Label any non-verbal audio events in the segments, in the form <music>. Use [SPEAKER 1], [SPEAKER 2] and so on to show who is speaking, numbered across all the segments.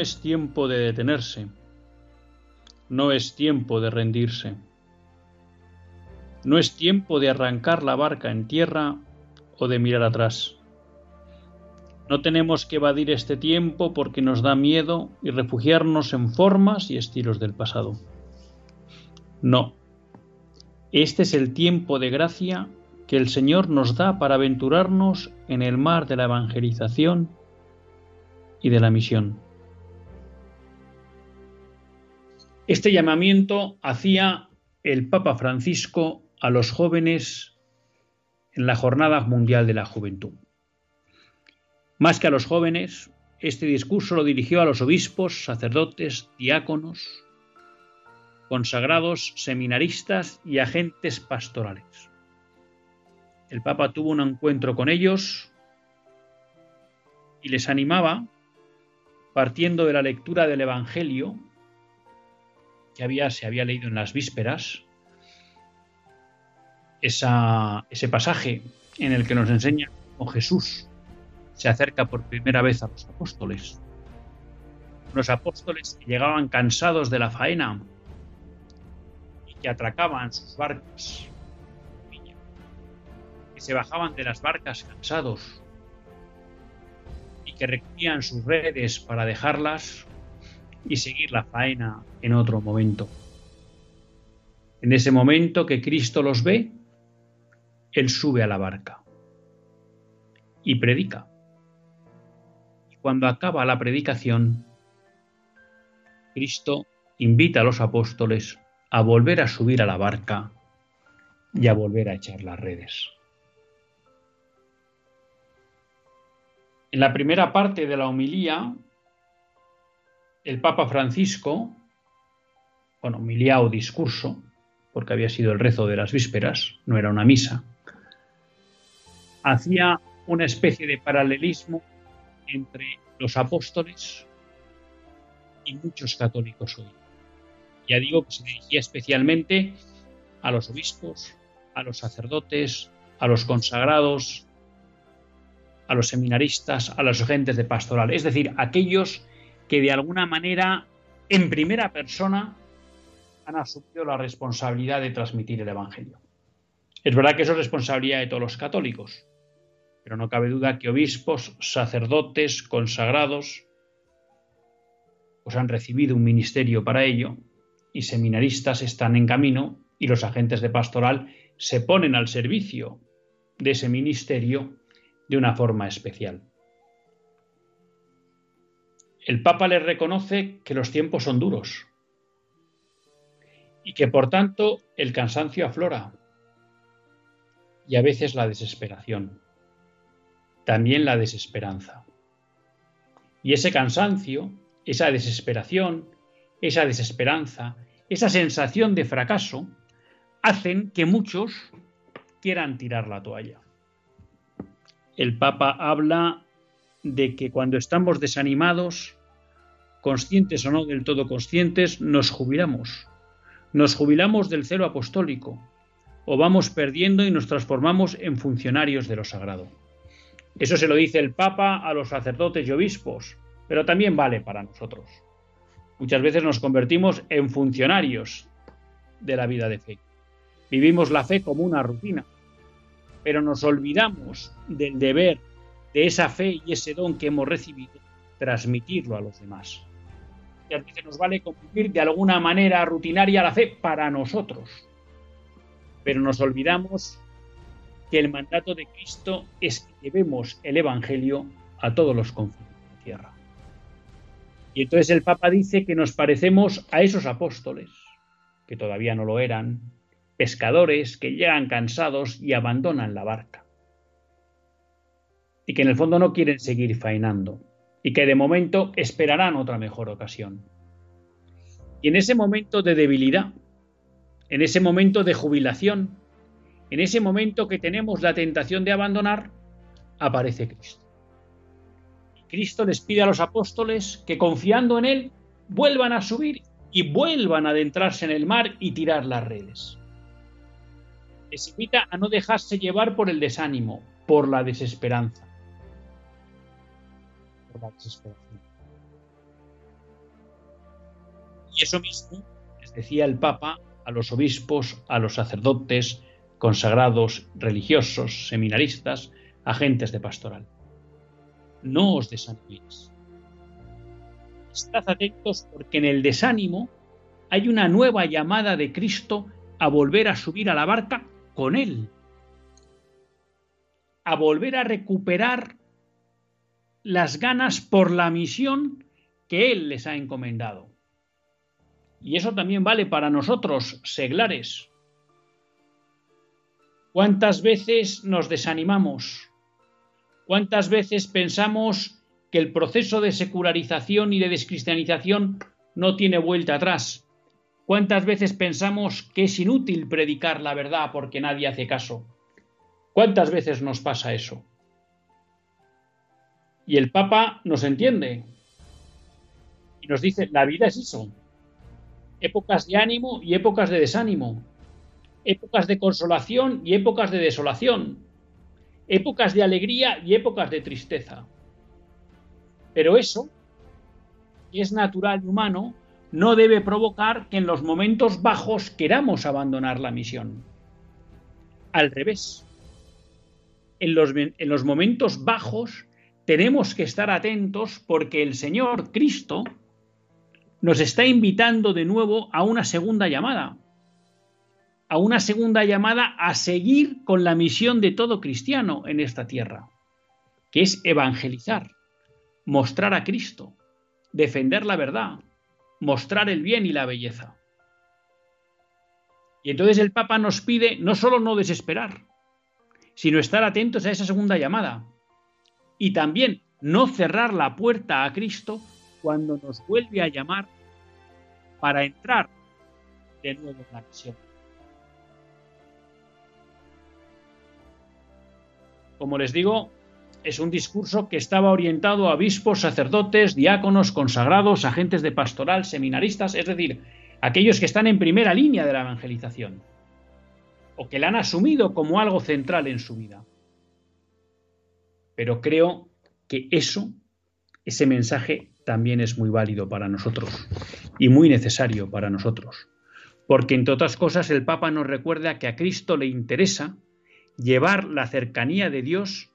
[SPEAKER 1] No es tiempo de detenerse, no es tiempo de rendirse, no es tiempo de arrancar la barca en tierra o de mirar atrás. No tenemos que evadir este tiempo porque nos da miedo y refugiarnos en formas y estilos del pasado. No, este es el tiempo de gracia que el Señor nos da para aventurarnos en el mar de la evangelización y de la misión. Este llamamiento hacía el Papa Francisco a los jóvenes en la Jornada Mundial de la Juventud. Más que a los jóvenes, este discurso lo dirigió a los obispos, sacerdotes, diáconos, consagrados, seminaristas y agentes pastorales. El Papa tuvo un encuentro con ellos y les animaba, partiendo de la lectura del Evangelio, que había, se había leído en las vísperas, ese pasaje en el que nos enseña cómo Jesús se acerca por primera vez a los apóstoles. Los apóstoles que llegaban cansados de la faena y que atracaban sus barcas, que se bajaban de las barcas cansados y que recogían sus redes para dejarlas y seguir la faena en otro momento. En ese momento que Cristo los ve, Él sube a la barca y predica. Y cuando acaba la predicación, Cristo invita a los apóstoles a volver a subir a la barca y a volver a echar las redes. En la primera parte de la homilía el Papa Francisco, bueno, humilía o discurso, porque había sido el rezo de las vísperas, no era una misa, hacía una especie de paralelismo entre los apóstoles y muchos católicos hoy. Ya digo que se dirigía especialmente a los obispos, a los sacerdotes, a los consagrados, a los seminaristas, a los agentes de pastoral, es decir, aquellos que de alguna manera, en primera persona, han asumido la responsabilidad de transmitir el Evangelio. Es verdad que eso es responsabilidad de todos los católicos, pero no cabe duda que obispos, sacerdotes, consagrados, pues han recibido un ministerio para ello y seminaristas están en camino y los agentes de pastoral se ponen al servicio de ese ministerio de una forma especial el Papa les reconoce que los tiempos son duros y que por tanto el cansancio aflora y a veces la desesperación, también la desesperanza. Y ese cansancio, esa desesperación, esa desesperanza, esa sensación de fracaso, hacen que muchos quieran tirar la toalla. El Papa habla de que cuando estamos desanimados, conscientes o no del todo conscientes, nos jubilamos. Nos jubilamos del celo apostólico, o vamos perdiendo y nos transformamos en funcionarios de lo sagrado. Eso se lo dice el Papa a los sacerdotes y obispos, pero también vale para nosotros. Muchas veces nos convertimos en funcionarios de la vida de fe. Vivimos la fe como una rutina, pero nos olvidamos del deber de esa fe y ese don que hemos recibido, transmitirlo a los demás. que a veces nos vale cumplir de alguna manera rutinaria la fe para nosotros. Pero nos olvidamos que el mandato de Cristo es que llevemos el Evangelio a todos los confines de la tierra. Y entonces el Papa dice que nos parecemos a esos apóstoles, que todavía no lo eran, pescadores que llegan cansados y abandonan la barca. Y que en el fondo no quieren seguir faenando, y que de momento esperarán otra mejor ocasión. Y en ese momento de debilidad, en ese momento de jubilación, en ese momento que tenemos la tentación de abandonar, aparece Cristo. Cristo les pide a los apóstoles que confiando en Él vuelvan a subir y vuelvan a adentrarse en el mar y tirar las redes. Les invita a no dejarse llevar por el desánimo, por la desesperanza. Y eso mismo les decía el Papa a los obispos, a los sacerdotes, consagrados, religiosos, seminaristas, agentes de pastoral no os desaniméis. Estad atentos porque en el desánimo hay una nueva llamada de Cristo a volver a subir a la barca con Él, a volver a recuperar las ganas por la misión que Él les ha encomendado. Y eso también vale para nosotros, seglares. ¿Cuántas veces nos desanimamos? ¿Cuántas veces pensamos que el proceso de secularización y de descristianización no tiene vuelta atrás? ¿Cuántas veces pensamos que es inútil predicar la verdad porque nadie hace caso? ¿Cuántas veces nos pasa eso? Y el Papa nos entiende y nos dice, la vida es eso. Épocas de ánimo y épocas de desánimo. Épocas de consolación y épocas de desolación épocas de alegría y épocas de tristeza. Pero eso, que es natural y humano, no debe provocar que en los momentos bajos queramos abandonar la misión. Al revés, en los, en los momentos bajos tenemos que estar atentos porque el Señor Cristo nos está invitando de nuevo a una segunda llamada, a una segunda llamada a seguir con la misión de todo cristiano en esta tierra, que es evangelizar, mostrar a Cristo, defender la verdad, mostrar el bien y la belleza. Y entonces el Papa nos pide no solo no desesperar, sino estar atentos a esa segunda llamada. Y también no cerrar la puerta a Cristo cuando nos vuelve a llamar para entrar de nuevo en la misión. como les digo, es un discurso que estaba orientado a obispos, sacerdotes, diáconos, consagrados, agentes de pastoral, seminaristas, es decir, aquellos que están en primera línea de la evangelización, o que la han asumido como algo central en su vida. Pero creo que eso, ese mensaje, también es muy válido para nosotros y muy necesario para nosotros. Porque, entre otras cosas, el Papa nos recuerda que a Cristo le interesa llevar la cercanía de Dios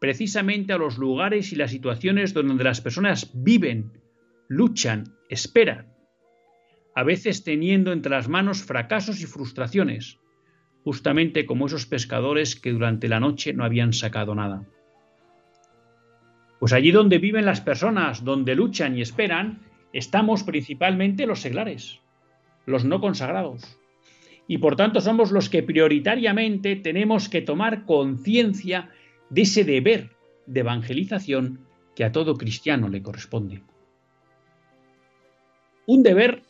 [SPEAKER 1] precisamente a los lugares y las situaciones donde las personas viven, luchan, esperan, a veces teniendo entre las manos fracasos y frustraciones, justamente como esos pescadores que durante la noche no habían sacado nada. Pues allí donde viven las personas, donde luchan y esperan, estamos principalmente los seglares, los no consagrados y por tanto somos los que prioritariamente tenemos que tomar conciencia de ese deber de evangelización que a todo cristiano le corresponde. Un deber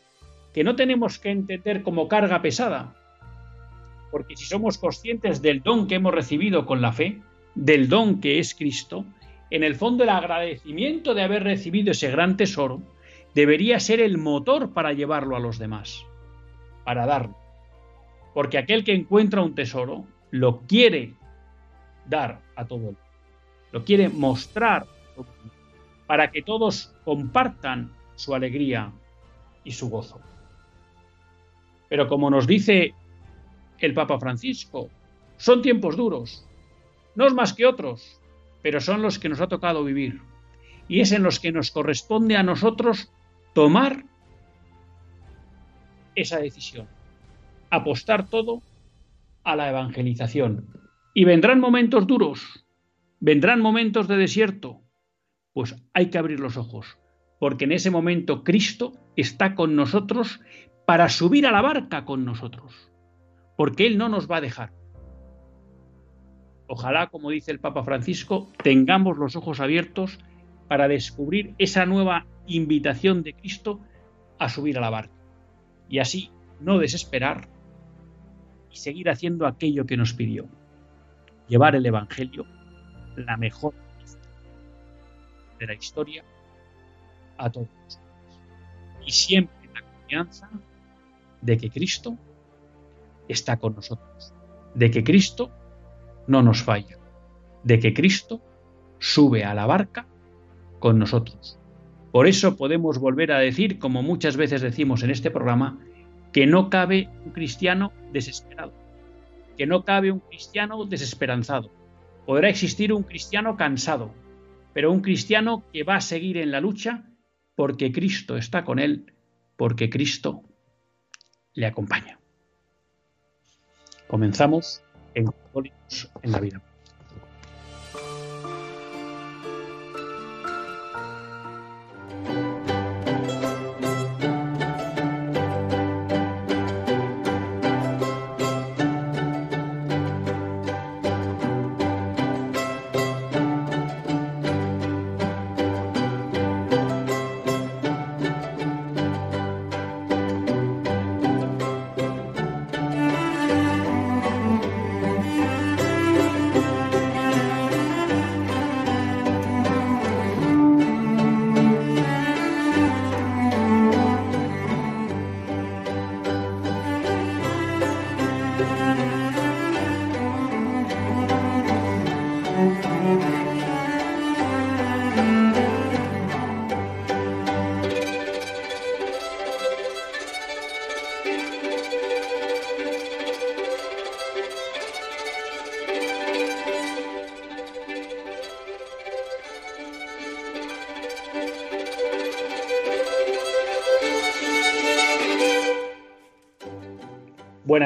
[SPEAKER 1] que no tenemos que entender como carga pesada, porque si somos conscientes del don que hemos recibido con la fe, del don que es Cristo, en el fondo el agradecimiento de haber recibido ese gran tesoro debería ser el motor para llevarlo a los demás, para darlo. Porque aquel que encuentra un tesoro lo quiere dar a todo el mundo, lo quiere mostrar para que todos compartan su alegría y su gozo. Pero como nos dice el Papa Francisco, son tiempos duros, no es más que otros, pero son los que nos ha tocado vivir. Y es en los que nos corresponde a nosotros tomar esa decisión, apostar todo a la evangelización. Y vendrán momentos duros, vendrán momentos de desierto, pues hay que abrir los ojos, porque en ese momento Cristo está con nosotros para subir a la barca con nosotros, porque Él no nos va a dejar. Ojalá, como dice el Papa Francisco, tengamos los ojos abiertos para descubrir esa nueva invitación de Cristo a subir a la barca. Y así no desesperar y seguir haciendo aquello que nos pidió. Llevar el Evangelio, la mejor de la historia, a todos. Y siempre la confianza de que Cristo está con nosotros, de que Cristo no nos falla, de que Cristo sube a la barca con nosotros. Por eso podemos volver a decir, como muchas veces decimos en este programa, que no cabe un cristiano desesperado, que no cabe un cristiano desesperanzado. Podrá existir un cristiano cansado, pero un cristiano que va a seguir en la lucha porque Cristo está con él, porque Cristo le acompaña. Comenzamos en en la vida.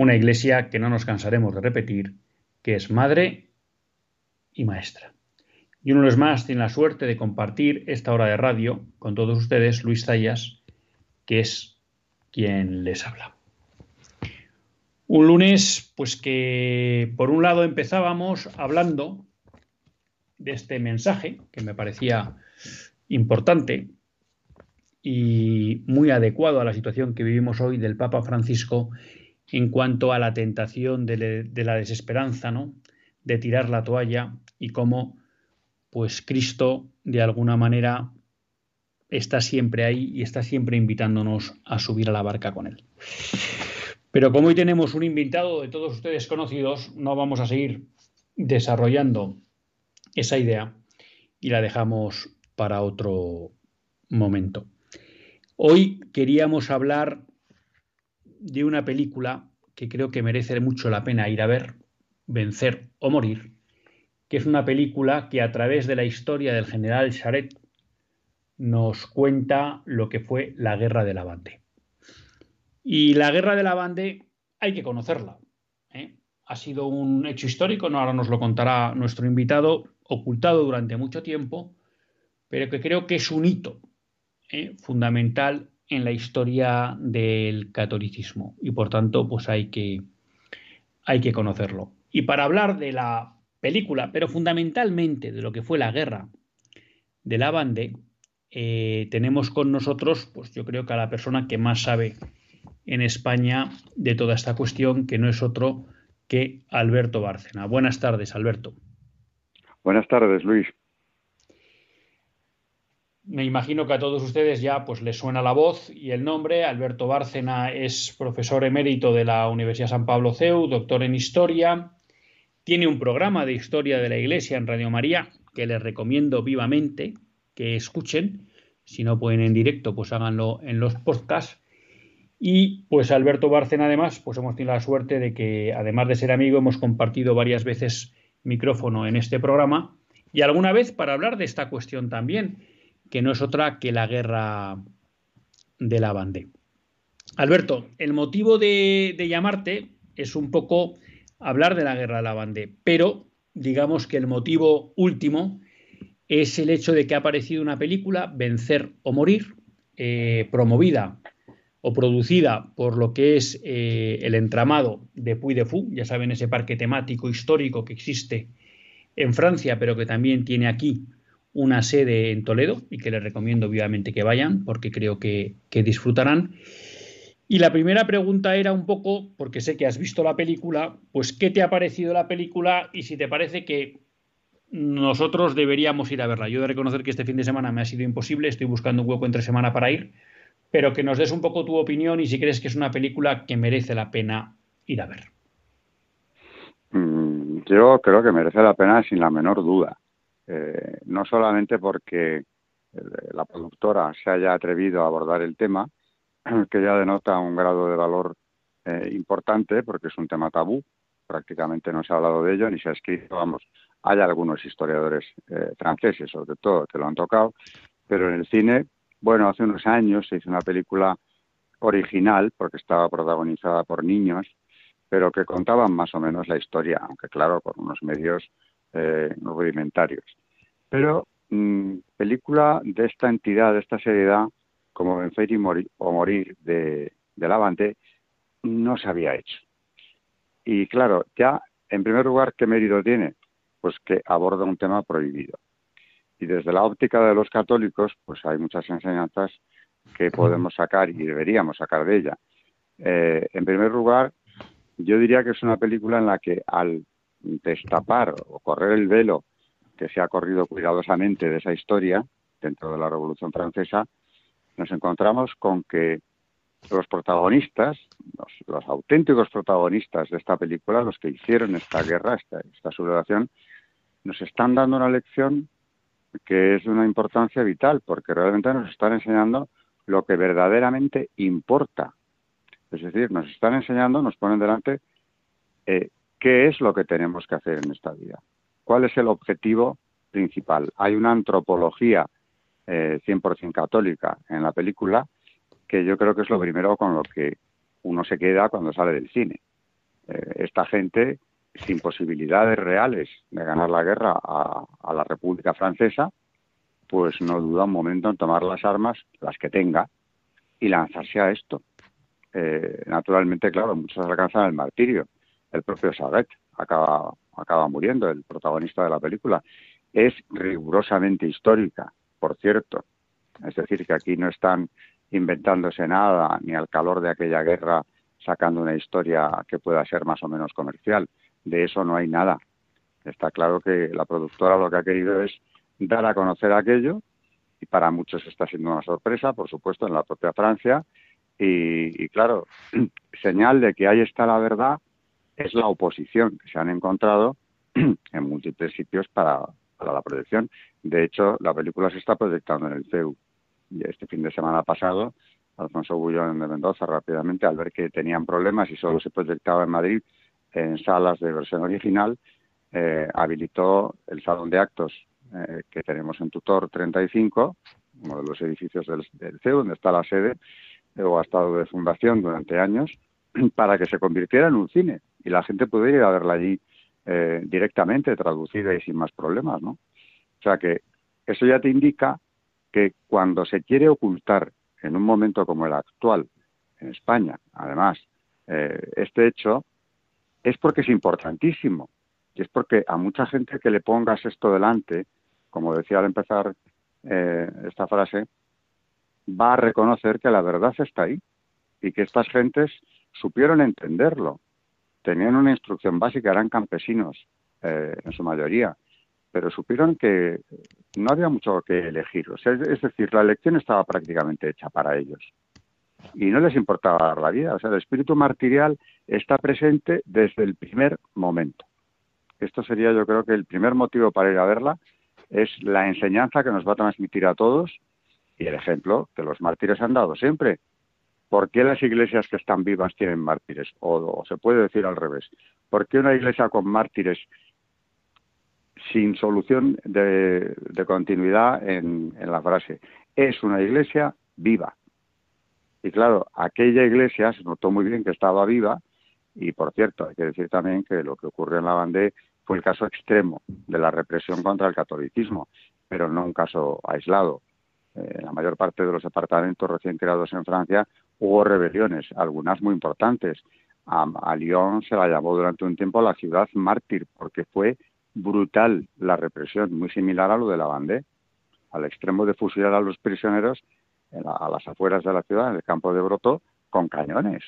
[SPEAKER 1] Una iglesia que no nos cansaremos de repetir, que es madre y maestra. Y uno es más tiene la suerte de compartir esta hora de radio con todos ustedes, Luis Zayas, que es quien les habla. Un lunes, pues que por un lado empezábamos hablando de este mensaje que me parecía importante y muy adecuado a la situación que vivimos hoy del Papa Francisco en cuanto a la tentación de, la desesperanza, ¿no? de tirar la toalla y cómo pues Cristo de alguna manera está siempre ahí y está siempre invitándonos a subir a la barca con él. Pero como hoy tenemos un invitado de todos ustedes conocidos, no vamos a seguir desarrollando esa idea y la dejamos para otro momento. Hoy queríamos hablar de una película que creo que merece mucho la pena ir a ver, Vencer o Morir, que es una película que a través de la historia del general Charet nos cuenta lo que fue la guerra de la Bande. Y la guerra de la Bande hay que conocerla. ¿eh? Ha sido un hecho histórico, ¿no? ahora nos lo contará nuestro invitado, ocultado durante mucho tiempo, pero que creo que es un hito ¿eh? fundamental en la historia del catolicismo y por tanto pues hay que, hay que conocerlo. Y para hablar de la película, pero fundamentalmente de lo que fue la guerra de la Bande, eh, tenemos con nosotros, pues yo creo que a la persona que más sabe en España de toda esta cuestión, que no es otro que Alberto Bárcena. Buenas tardes, Alberto.
[SPEAKER 2] Buenas tardes, Luis.
[SPEAKER 1] Me imagino que a todos ustedes ya pues les suena la voz y el nombre. Alberto Bárcena es profesor emérito de la Universidad San Pablo CEU, doctor en historia. Tiene un programa de historia de la Iglesia en Radio María que les recomiendo vivamente que escuchen. Si no pueden en directo, pues háganlo en los podcasts. Y pues Alberto Bárcena además, pues hemos tenido la suerte de que además de ser amigo hemos compartido varias veces micrófono en este programa y alguna vez para hablar de esta cuestión también que no es otra que la guerra de la Bandé. Alberto, el motivo de, llamarte es un poco hablar de la guerra de la Bandé, pero digamos que el motivo último es el hecho de que ha aparecido una película, Vencer o Morir, eh, promovida o producida por lo que es eh, el entramado de Puy de Fou, ya saben, ese parque temático histórico que existe en Francia, pero que también tiene aquí una sede en Toledo y que les recomiendo vivamente que vayan porque creo que, disfrutarán. Y la primera pregunta era un poco, porque sé que has visto la película, pues qué te ha parecido la película y si te parece que nosotros deberíamos ir a verla. Yo de reconocer que este fin de semana me ha sido imposible, estoy buscando un hueco entre semana para ir, pero que nos des un poco tu opinión y si crees que es una película que merece la pena ir a ver.
[SPEAKER 2] Mm, yo creo que merece la pena sin la menor duda. Eh, no solamente porque eh, la productora se haya atrevido a abordar el tema, <clears throat> que ya denota un grado de valor eh, importante, porque es un tema tabú, prácticamente no se ha hablado de ello, ni se ha escrito, vamos, hay algunos historiadores franceses, sobre todo, que lo han tocado, pero en el cine, bueno, hace unos años se hizo una película original, porque estaba protagonizada por niños, pero que contaban más o menos la historia, aunque claro, con unos medios eh, rudimentarios. Pero mm, película de esta entidad, de esta seriedad, como Vencer y morir, o Morir de, de Lavante, no se había hecho. Y claro, ya, en primer lugar, ¿qué mérito tiene? Pues que aborda un tema prohibido. Y desde la óptica de los católicos, pues hay muchas enseñanzas que podemos sacar y deberíamos sacar de ella. Eh, en primer lugar, yo diría que es una película en la que al destapar o correr el velo que se ha corrido cuidadosamente de esa historia dentro de la Revolución Francesa, nos encontramos con que los protagonistas, los, auténticos protagonistas de esta película, los que hicieron esta guerra, esta, esta sublevación, nos están dando una lección que es de una importancia vital, porque realmente nos están enseñando lo que verdaderamente importa. Es decir, nos están enseñando, nos ponen delante eh, ¿Qué es lo que tenemos que hacer en esta vida? ¿Cuál es el objetivo principal? Hay una antropología eh, 100% católica en la película que yo creo que es lo primero con lo que uno se queda cuando sale del cine. Eh, esta gente sin posibilidades reales de ganar la guerra a, la República Francesa, pues no duda un momento en tomar las armas, las que tenga, y lanzarse a esto. Eh, naturalmente, claro, muchos alcanzan el martirio, el propio Saget acaba, acaba muriendo, el protagonista de la película. Es rigurosamente histórica, por cierto. Es decir, que aquí no están inventándose nada, ni al calor de aquella guerra sacando una historia que pueda ser más o menos comercial. De eso no hay nada. Está claro que la productora lo que ha querido es dar a conocer aquello y para muchos está siendo una sorpresa, por supuesto, en la propia Francia. Y, y claro, <clears throat> señal de que ahí está la verdad es la oposición que se han encontrado <clears throat> en múltiples sitios para, la proyección. De hecho, la película se está proyectando en el CEU. Y este fin de semana pasado, Alfonso Bullón de Mendoza, rápidamente, al ver que tenían problemas y solo se proyectaba en Madrid en salas de versión original, eh, habilitó el salón de actos eh, que tenemos en Tutor 35, uno de los edificios del, CEU, donde está la sede, o ha estado de fundación durante años, <clears throat> para que se convirtiera en un cine y la gente puede ir a verla allí eh, directamente, traducida y sin más problemas, ¿no? O sea que eso ya te indica que cuando se quiere ocultar en un momento como el actual en España, además, eh, este hecho, es porque es importantísimo. Y es porque a mucha gente que le pongas esto delante, como decía al empezar eh, esta frase, va a reconocer que la verdad está ahí y que estas gentes supieron entenderlo tenían una instrucción básica, eran campesinos eh, en su mayoría, pero supieron que, no había mucho que elegir. es decir, la elección estaba prácticamente hecha para ellos. Y no les importaba dar la vida. O sea, el espíritu martirial está presente desde el primer momento. Esto sería, yo creo que el primer motivo para ir a verla es la enseñanza que nos va a transmitir a todos y el ejemplo que los mártires han dado siempre. ¿Por qué las iglesias que están vivas tienen mártires? O, se puede decir al revés. ¿Por qué una iglesia con mártires sin solución de, continuidad en, la frase? Es una iglesia viva. Y claro, aquella iglesia se notó muy bien que estaba viva y, por cierto, hay que decir también que lo que ocurrió en la Bandé fue el caso extremo de la represión contra el catolicismo, pero no un caso aislado. Eh, la mayor parte de los departamentos recién creados en Francia hubo rebeliones, algunas muy importantes. A, Lyon se la llamó durante un tiempo la ciudad mártir, porque fue brutal la represión, muy similar a lo de la Bandé, al extremo de fusilar a los prisioneros a las afueras de la ciudad, en el campo de Broto, con cañones.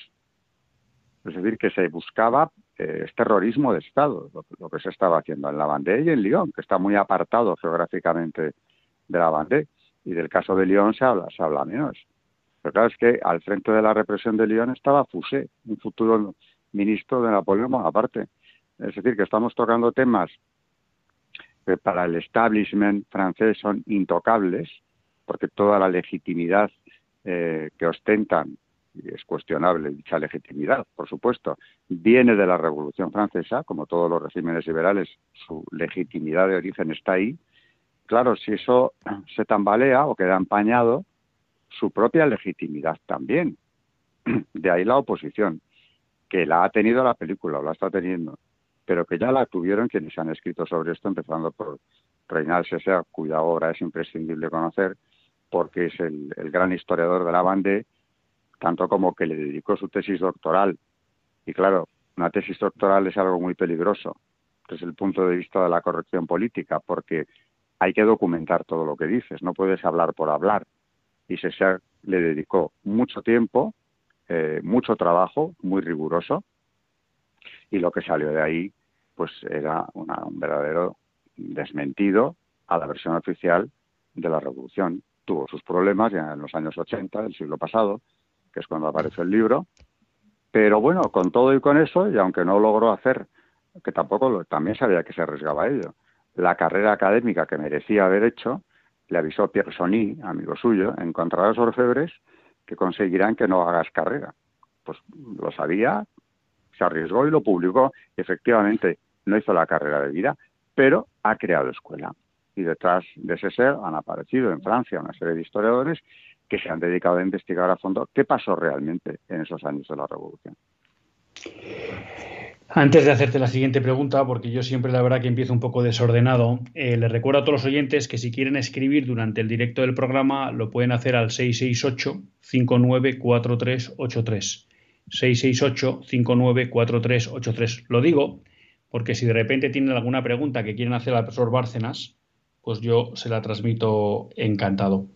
[SPEAKER 2] Es decir, que se buscaba eh, terrorismo de Estado, lo, que se estaba haciendo en la Vendée y en Lyon, que está muy apartado geográficamente de la Vendée. Y del caso de Lyon se habla, se habla menos. Pero claro, es que al frente de la represión de Lyon estaba Fouché, un futuro ministro de Napoleón Bonaparte. Es decir, que estamos tocando temas que para el establishment francés son intocables, porque toda la legitimidad eh, que ostentan y es cuestionable dicha legitimidad, por supuesto, viene de la Revolución Francesa, como todos los regímenes liberales, su legitimidad de origen está ahí. Claro, si eso se tambalea o queda empañado, su propia legitimidad también. <clears throat> De ahí la oposición, que la ha tenido la película, o la está teniendo, pero que ya la tuvieron quienes han escrito sobre esto, empezando por Reinald César, cuya obra es imprescindible conocer, porque es el, gran historiador de la Bande tanto como que le dedicó su tesis doctoral. Y claro, una tesis doctoral es algo muy peligroso desde el punto de vista de la corrección política, porque hay que documentar todo lo que dices, no puedes hablar por hablar. Y César le dedicó mucho tiempo, eh, mucho trabajo, muy riguroso, y lo que salió de ahí, pues era un verdadero desmentido a la versión oficial de la revolución. Tuvo sus problemas ya en los años 80 del siglo pasado, que es cuando aparece el libro. Pero bueno, con todo y con eso, y aunque no logró hacer, que tampoco lo, también sabía que se arriesgaba a ello, la carrera académica que merecía haber hecho, le avisó Pierre Sony, amigo suyo, encontrarás orfebres que conseguirán que no hagas carrera. Pues lo sabía, se arriesgó y lo publicó. Efectivamente, no hizo la carrera de vida, pero ha creado escuela. Y detrás de ese ser han aparecido en Francia una serie de historiadores que se han dedicado a investigar a fondo qué pasó realmente en esos años de la Revolución.
[SPEAKER 1] Antes de hacerte la siguiente pregunta, porque yo siempre la verdad que empiezo un poco desordenado, eh, les recuerdo a todos los oyentes que si quieren escribir durante el directo del programa lo pueden hacer al 668-594383. 668-594383. Lo digo porque si de repente tienen alguna pregunta que quieren hacer al profesor Bárcenas, pues yo se la transmito encantado.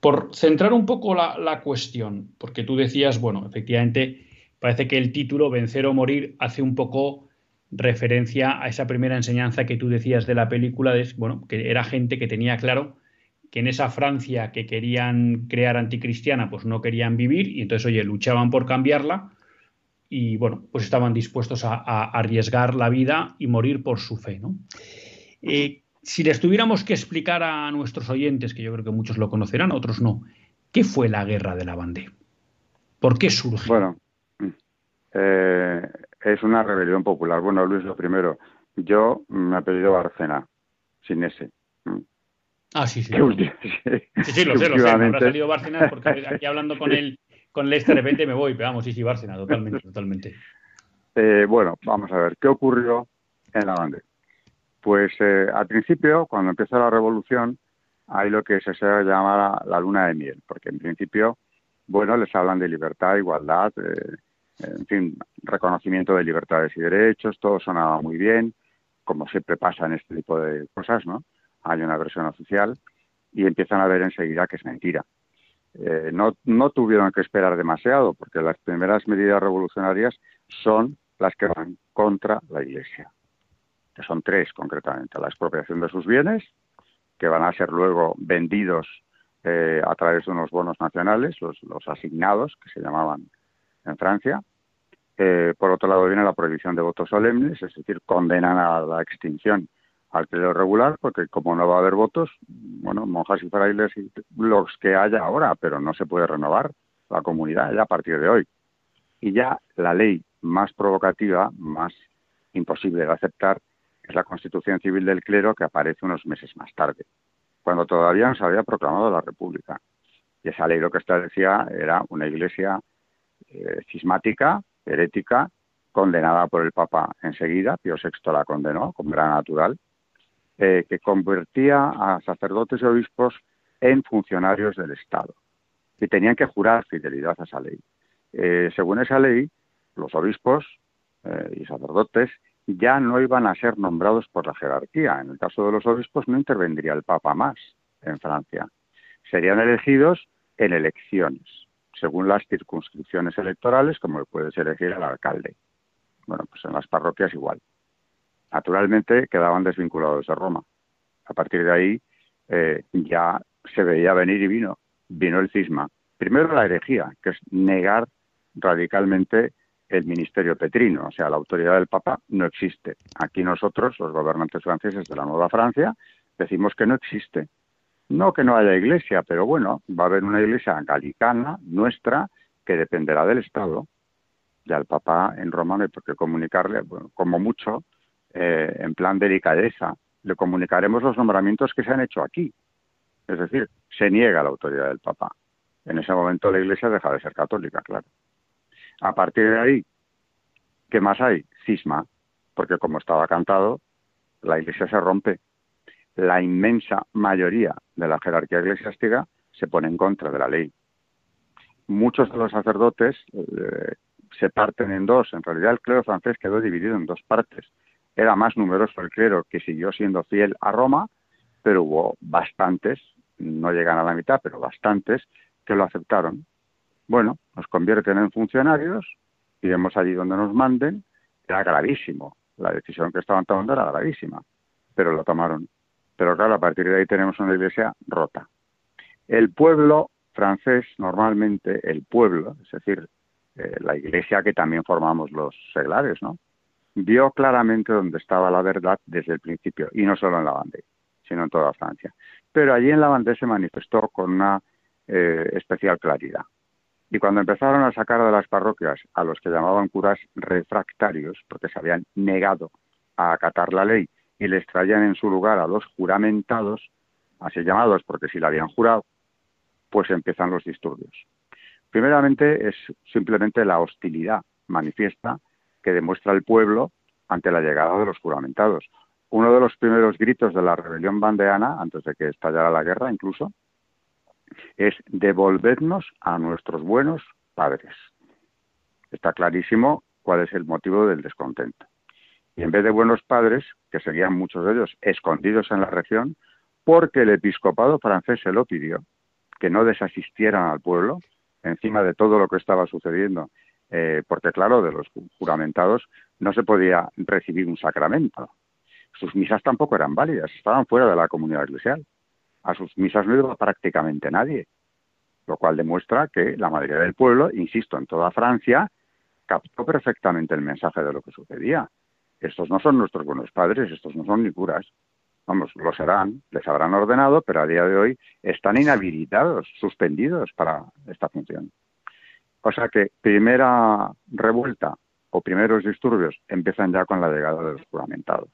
[SPEAKER 1] Por centrar un poco la, cuestión, porque tú decías, bueno, efectivamente, parece que el título Vencer o Morir hace un poco referencia a esa primera enseñanza que tú decías de la película, de, bueno, que era gente que tenía claro que en esa Francia que querían crear anticristiana, pues no querían vivir y entonces, oye, luchaban por cambiarla y, bueno, pues estaban dispuestos a, arriesgar la vida y morir por su fe, ¿no? Eh, si les tuviéramos que explicar a nuestros oyentes, que yo creo que muchos lo conocerán, otros no, ¿qué fue la guerra de la Bandé? ¿Por qué surge?
[SPEAKER 2] Bueno, eh, es una rebelión popular. Bueno, Luis, lo primero, yo me he pedido Barcena, sin ese.
[SPEAKER 1] Ah, sí, <laughs> sí. sí, sí, lo sé, lo sé. Me habrá salido porque <laughs> aquí hablando con él, con él de repente me voy, pero vamos, sí, sí, Bárcena, totalmente, totalmente.
[SPEAKER 2] Eh, bueno, vamos a ver, ¿qué ocurrió en la Bandé? Pues eh, al principio, cuando empieza la revolución, hay lo que se llama la, luna de miel, porque en principio, bueno, les hablan de libertad, igualdad, eh, en fin, reconocimiento de libertades y derechos, todo sonaba muy bien, como siempre pasa en este tipo de cosas, ¿no? Hay una versión oficial y empiezan a ver enseguida que es mentira. Eh, no, no tuvieron que esperar demasiado, porque las primeras medidas revolucionarias son las que van contra la Iglesia que son tres concretamente, la expropiación de sus bienes, que van a ser luego vendidos eh, a través de unos bonos nacionales, los, asignados, que se llamaban en Francia. Eh, por otro lado viene la prohibición de votos solemnes, es decir, condenan a la extinción al clero regular, porque como no va a haber votos, bueno, monjas y frailes y los que haya ahora, pero no se puede renovar la comunidad ya a partir de hoy. Y ya la ley más provocativa, más imposible de aceptar, es la Constitución Civil del Clero que aparece unos meses más tarde, cuando todavía no se había proclamado la República. Y esa ley lo que establecía era una iglesia eh, cismática, herética, condenada por el Papa enseguida, Pío VI la condenó como era natural, eh, que convertía a sacerdotes y obispos en funcionarios del Estado y tenían que jurar fidelidad a esa ley. Eh, según esa ley, los obispos y sacerdotes ya no iban a ser nombrados por la jerarquía. En el caso de los obispos no intervendría el Papa más en Francia. Serían elegidos en elecciones, según las circunscripciones electorales, como puede ser elegir el alcalde. Bueno, pues en las parroquias igual. Naturalmente quedaban desvinculados de Roma. A partir de ahí eh, ya se veía venir y vino. Vino el cisma. Primero la herejía, que es negar radicalmente el ministerio petrino, o sea, la autoridad del Papa no existe. Aquí nosotros, los gobernantes franceses de la Nueva Francia, decimos que no existe. No que no haya iglesia, pero bueno, va a haber una iglesia galicana, nuestra, que dependerá del Estado. Y al Papa en Roma no hay por qué comunicarle, como mucho, eh, en plan delicadeza, le comunicaremos los nombramientos que se han hecho aquí. Es decir, se niega la autoridad del Papa. En ese momento la Iglesia deja de ser católica, claro. A partir de ahí, ¿qué más hay? Cisma, porque como estaba cantado, la iglesia se rompe. La inmensa mayoría de la jerarquía eclesiástica se pone en contra de la ley. Muchos de los sacerdotes eh, se parten en dos. En realidad el clero francés quedó dividido en dos partes. Era más numeroso el clero que siguió siendo fiel a Roma, pero hubo bastantes, no llegan a la mitad, pero bastantes, que lo aceptaron bueno, nos convierten en funcionarios, iremos allí donde nos manden. Era gravísimo. La decisión que estaban tomando era gravísima, pero lo tomaron. Pero claro, a partir de ahí tenemos una iglesia rota. El pueblo francés, normalmente el pueblo, es decir, eh, la iglesia que también formamos los seglares, ¿no? Vio claramente dónde estaba la verdad desde el principio, y no solo en la Vendée, sino en toda Francia. Pero allí en la Vendée se manifestó con una eh, especial claridad. Y cuando empezaron a sacar de las parroquias a los que llamaban curas refractarios, porque se habían negado a acatar la ley, y les traían en su lugar a los juramentados, así llamados porque si la habían jurado, pues empiezan los disturbios. Primeramente es simplemente la hostilidad manifiesta que demuestra el pueblo ante la llegada de los juramentados. Uno de los primeros gritos de la rebelión bandeana, antes de que estallara la guerra incluso, es devolvernos a nuestros buenos padres. Está clarísimo cuál es el motivo del descontento. Y en vez de buenos padres, que serían muchos de ellos escondidos en la región, porque el episcopado francés se lo pidió, que no desasistieran al pueblo, encima de todo lo que estaba sucediendo, eh, porque claro, de los juramentados no se podía recibir un sacramento. Sus misas tampoco eran válidas, estaban fuera de la comunidad eclesial a sus misas no iba prácticamente nadie, lo cual demuestra que la mayoría del pueblo, insisto, en toda Francia, captó perfectamente el mensaje de lo que sucedía. Estos no son nuestros buenos padres, estos no son ni curas. Vamos, lo serán, les habrán ordenado, pero a día de hoy están inhabilitados, suspendidos para esta función. O sea que primera revuelta o primeros disturbios empiezan ya con la llegada de los juramentados,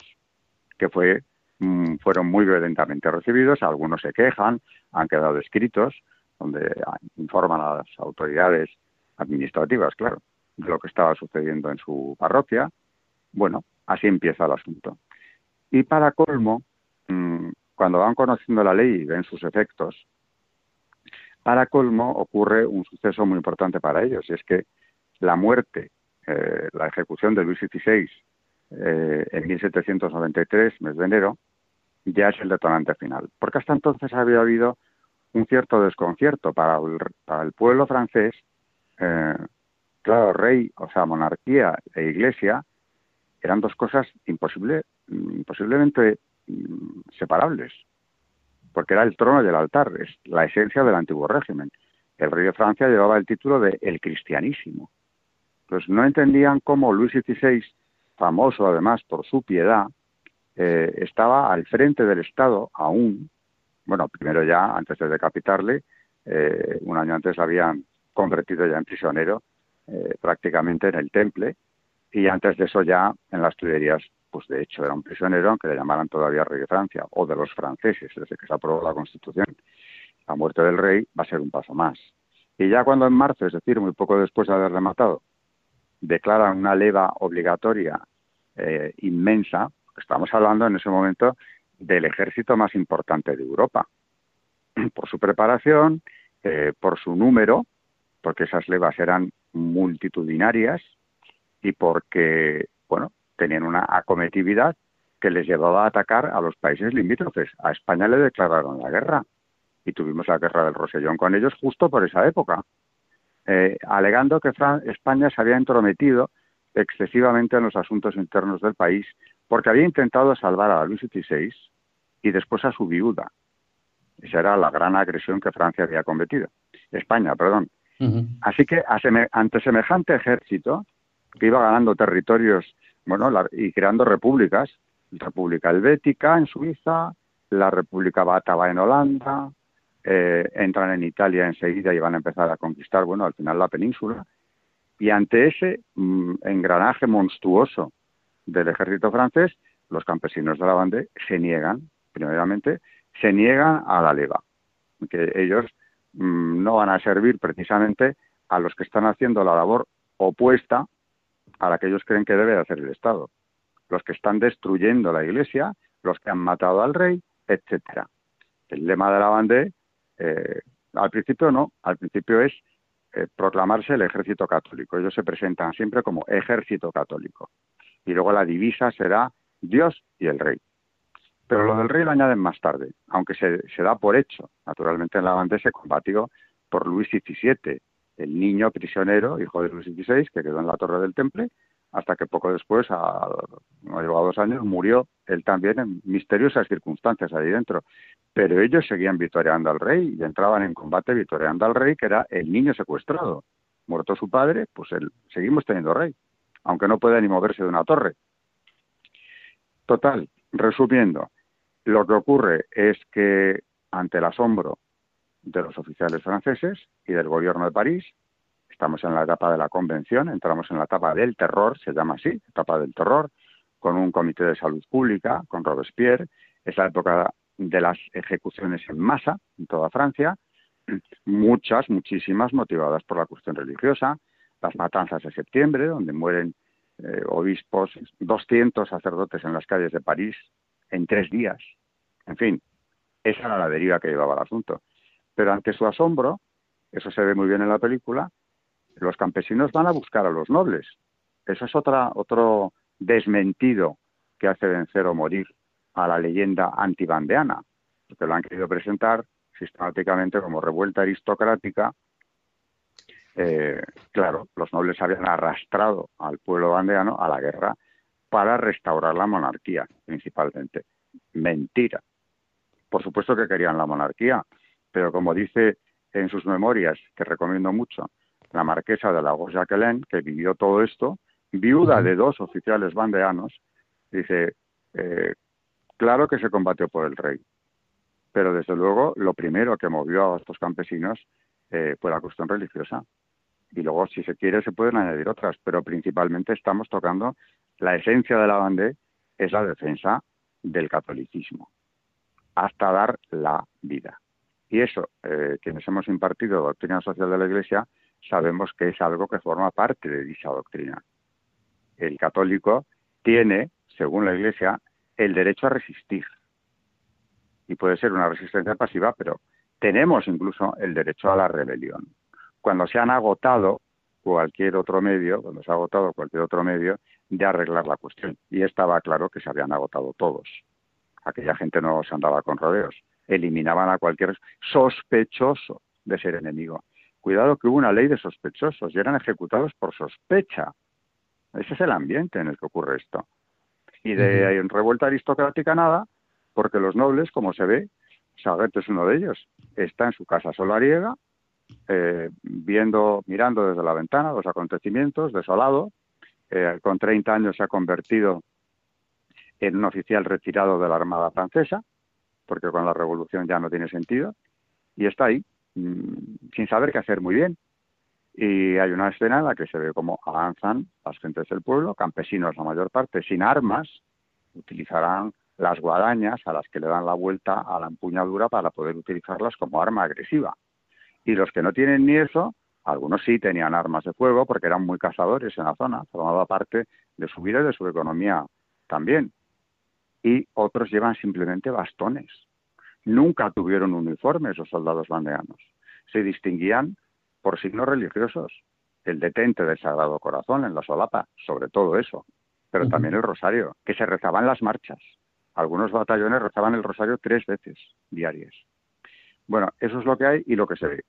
[SPEAKER 2] que fue Mm, fueron muy violentamente recibidos, algunos se quejan, han quedado escritos, donde informan a las autoridades administrativas, claro, de lo que estaba sucediendo en su parroquia. Bueno, así empieza el asunto. Y para colmo, mm, cuando van conociendo la ley y ven sus efectos, para colmo ocurre un suceso muy importante para ellos, y es que la muerte, eh, la ejecución de Luis XVI eh, en 1793, mes de enero, ya es el detonante final. Porque hasta entonces había habido un cierto desconcierto para el, pueblo francés. Eh, claro, rey, o sea, monarquía e iglesia eran dos cosas imposible, imposiblemente mm, separables. porque era el trono y el altar, es la esencia del antiguo régimen. El rey de Francia llevaba el título de el cristianísimo. Pues no entendían cómo Luis XVI, famoso además por su piedad, eh, estaba al frente del Estado aún, bueno, primero ya, antes de decapitarle, eh, un año antes la habían convertido ya en prisionero, eh, prácticamente en el temple, y antes de eso ya en las tuberías, pues de hecho era un prisionero, aunque le llamaran todavía rey de Francia, o de los franceses, desde que se aprobó la Constitución. La muerte del rey va a ser un paso más. Y ya cuando en marzo, es decir, muy poco después de haberle matado, declaran una leva obligatoria eh, inmensa, estamos hablando en ese momento del ejército más importante de Europa, <clears throat> por su preparación, eh, por su número, porque esas levas eran multitudinarias y porque, bueno, tenían una acometividad que les llevaba a atacar a los países limítrofes. A España le declararon la guerra y tuvimos la guerra del Rosellón con ellos justo por esa época, eh, alegando que España se había entrometido excesivamente en los asuntos internos del país porque había intentado salvar a Luis XVI y después a su viuda. Esa era la gran agresión que Francia había cometido. España, perdón. Así que ante semejante ejército, que iba ganando territorios bueno, y creando repúblicas, la República Helvética en Suiza, la República Bátava en Holanda, eh, entran en Italia enseguida y van a empezar a conquistar, bueno, al final la península. Y ante ese mm, engranaje monstruoso del ejército francés, los campesinos de la Bande se niegan, primeramente, se niegan a la leva, que ellos mm, no van a servir precisamente a los que están haciendo la labor opuesta a la que ellos creen que debe hacer el Estado, los que están destruyendo la Iglesia, los que han matado al rey, etcétera. El lema de la Bande eh, al principio no, al principio es eh, proclamarse el ejército católico. Ellos se presentan siempre como ejército católico. Y luego la divisa será Dios y el rey. Pero lo del rey lo añaden más tarde, aunque se, da por hecho. Naturalmente en la banda se combatió por Luis XVII, el niño prisionero, hijo de Luis XVI, que quedó en la torre del temple, hasta que poco después, a, no dos años, murió él también en misteriosas circunstancias ahí dentro. Pero ellos seguían victoriando al rey y entraban en combate victoriando al rey, que era el niño secuestrado. Muerto su padre, pues él, seguimos teniendo rey, aunque no pueda ni moverse de una torre. Total, resumiendo, lo que ocurre es que ante el asombro de los oficiales franceses y del gobierno de París, Estamos en la etapa de la convención, entramos en la etapa del terror, se llama así, etapa del terror, con un comité de salud pública, con Robespierre. Es la época de las ejecuciones en masa en toda Francia, muchas, muchísimas motivadas por la cuestión religiosa, las matanzas de septiembre, donde mueren eh, obispos, 200 sacerdotes en las calles de París en tres días. En fin, esa era la deriva que llevaba el asunto. Pero ante su asombro, eso se ve muy bien en la película, los campesinos van a buscar a los nobles. Eso es otra, otro desmentido que hace vencer o morir a la leyenda antibandeana, porque lo han querido presentar sistemáticamente como revuelta aristocrática. Eh, claro, los nobles habían arrastrado al pueblo bandeano a la guerra para restaurar la monarquía, principalmente. Mentira. Por supuesto que querían la monarquía, pero como dice en sus memorias, que recomiendo mucho, la marquesa de Lagos Jacqueline, que vivió todo esto, viuda de dos oficiales bandeanos, dice, eh, claro que se combatió por el rey, pero desde luego lo primero que movió a estos campesinos eh, fue la cuestión religiosa. Y luego, si se quiere, se pueden añadir otras, pero principalmente estamos tocando la esencia de la bande es la defensa del catolicismo, hasta dar la vida. Y eso, eh, quienes hemos impartido doctrina social de la Iglesia, sabemos que es algo que forma parte de dicha doctrina. El católico tiene, según la Iglesia, el derecho a resistir. Y puede ser una resistencia pasiva, pero tenemos incluso el derecho a la rebelión. Cuando se han agotado cualquier otro medio, cuando se ha agotado cualquier otro medio de arreglar la cuestión. Y estaba claro que se habían agotado todos. Aquella gente no se andaba con rodeos. Eliminaban a cualquier sospechoso de ser enemigo. Cuidado que hubo una ley de sospechosos y eran ejecutados por sospecha. Ese es el ambiente en el que ocurre esto. Y de revuelta aristocrática nada, porque los nobles, como se ve, Saguet es uno de ellos. Está en su casa solariega, eh, viendo, mirando desde la ventana los acontecimientos, desolado. Eh, con 30 años se ha convertido en un oficial retirado de la Armada Francesa, porque con la revolución ya no tiene sentido, y está ahí, mm, sin saber qué hacer muy bien. Y hay una escena en la que se ve cómo avanzan las gentes del pueblo, campesinos la mayor parte, sin armas, utilizarán las guadañas a las que le dan la vuelta a la empuñadura para poder utilizarlas como arma agresiva. Y los que no tienen ni eso, algunos sí tenían armas de fuego porque eran muy cazadores en la zona, formaba parte de su vida y de su economía también. Y otros llevan simplemente bastones. Nunca tuvieron uniformes los soldados bandeanos. Se distinguían por signos religiosos. El detente del Sagrado Corazón en la solapa, sobre todo eso, pero también el rosario, que se rezaban las marchas. Algunos batallones rezaban el rosario tres veces diarias. Bueno, eso es lo que hay y lo que se ve.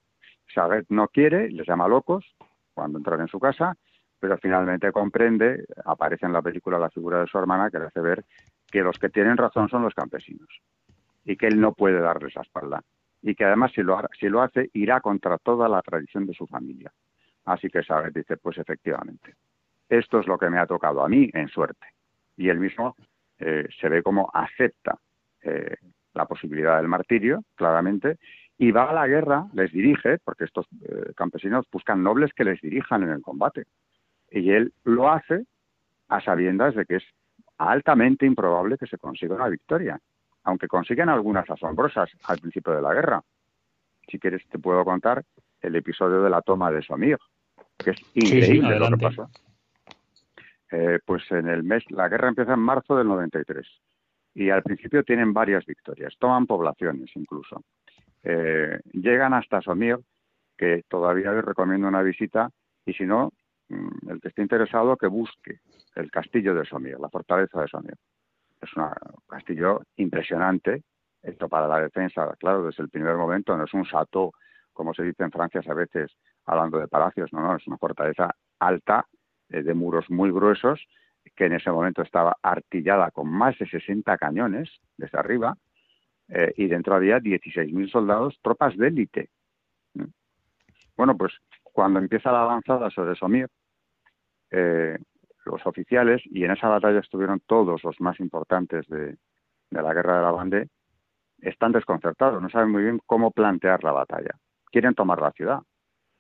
[SPEAKER 2] Saget no quiere, les llama locos cuando entran en su casa, pero finalmente comprende, aparece en la película la figura de su hermana que le hace ver que los que tienen razón son los campesinos y que él no puede darles la espalda y que además si lo, si lo hace irá contra toda la tradición de su familia. Así que Saget dice, pues efectivamente, esto es lo que me ha tocado a mí en suerte. Y él mismo eh, se ve como acepta eh, la posibilidad del martirio, claramente, y va a la guerra, les dirige, porque estos eh, campesinos buscan nobles que les dirijan en el combate. Y él lo hace a sabiendas de que es altamente improbable que se consiga una victoria, aunque consiguen algunas asombrosas al principio de la guerra. Si quieres te puedo contar el episodio de la toma de Somir, que es increíble lo que pasó. Eh, pues en el mes, la guerra empieza en marzo del 93 y al principio tienen varias victorias, toman poblaciones incluso. Eh, llegan hasta Somir, que todavía les recomiendo una visita y si no, el que esté interesado que busque el castillo de Somir, la fortaleza de Somir. Es un castillo impresionante, esto para la defensa, claro, desde el primer momento no es un chateau, como se dice en Francia a veces hablando de palacios, no, no, es una fortaleza alta eh, de muros muy gruesos, que en ese momento estaba artillada con más de 60 cañones desde arriba, eh, y dentro había 16.000 soldados, tropas de élite. Bueno, pues cuando empieza la avanzada sobre Somir, eh, los oficiales, y en esa batalla estuvieron todos los más importantes de, la guerra de la Bande, están desconcertados, no saben muy bien cómo plantear la batalla. Quieren tomar la ciudad,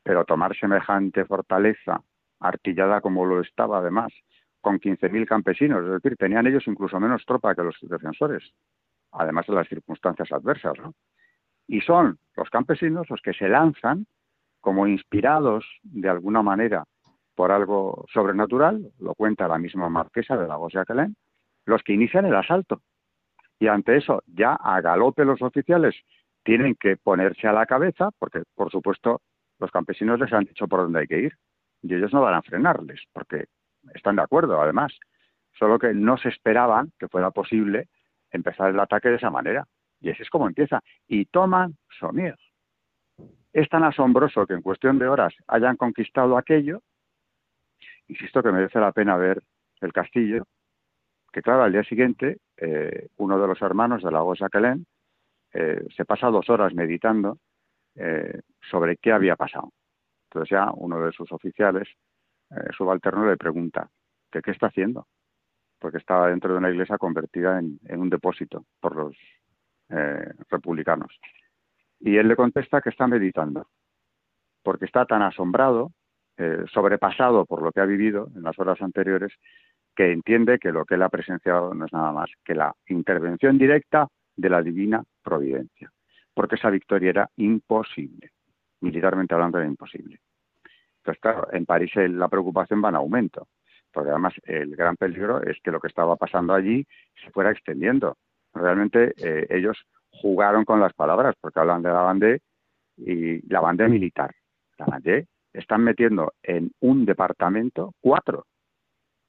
[SPEAKER 2] pero tomar semejante fortaleza artillada como lo estaba además, con 15.000 campesinos, es decir, tenían ellos incluso menos tropa que los defensores, además de las circunstancias adversas. Y son los campesinos los que se lanzan como inspirados de alguna manera por algo sobrenatural, lo cuenta la misma marquesa de la Jacqueline, los que inician el asalto. Y ante eso, ya a galope los oficiales tienen que ponerse a la cabeza, porque por supuesto los campesinos les han dicho por dónde hay que ir y ellos no van a frenarles, porque están de acuerdo, además. Solo que no se esperaban que fuera posible empezar el ataque de esa manera. Y así es como empieza. Y toman Sommier. Es tan asombroso que en cuestión de horas hayan conquistado aquello. Insisto que merece la pena ver el castillo. Que claro, al día siguiente, eh, uno de los hermanos de la Jacqueline eh, se pasa dos horas meditando eh, sobre qué había pasado. Entonces ya uno de sus oficiales, eh, subalterno, le pregunta qué está haciendo, porque estaba dentro de una iglesia convertida en, un depósito por los eh, republicanos. Y él le contesta que está meditando, porque está tan asombrado, eh, sobrepasado por lo que ha vivido en las horas anteriores, que entiende que lo que él ha presenciado no es nada más que la intervención directa de la divina providencia, porque esa victoria era imposible militarmente hablando era imposible. Entonces, claro, en París la preocupación va en aumento, porque además el gran peligro es que lo que estaba pasando allí se fuera extendiendo. Realmente eh, ellos jugaron con las palabras, porque hablan de la bandé y la bandé militar. La bandé están metiendo en un departamento cuatro,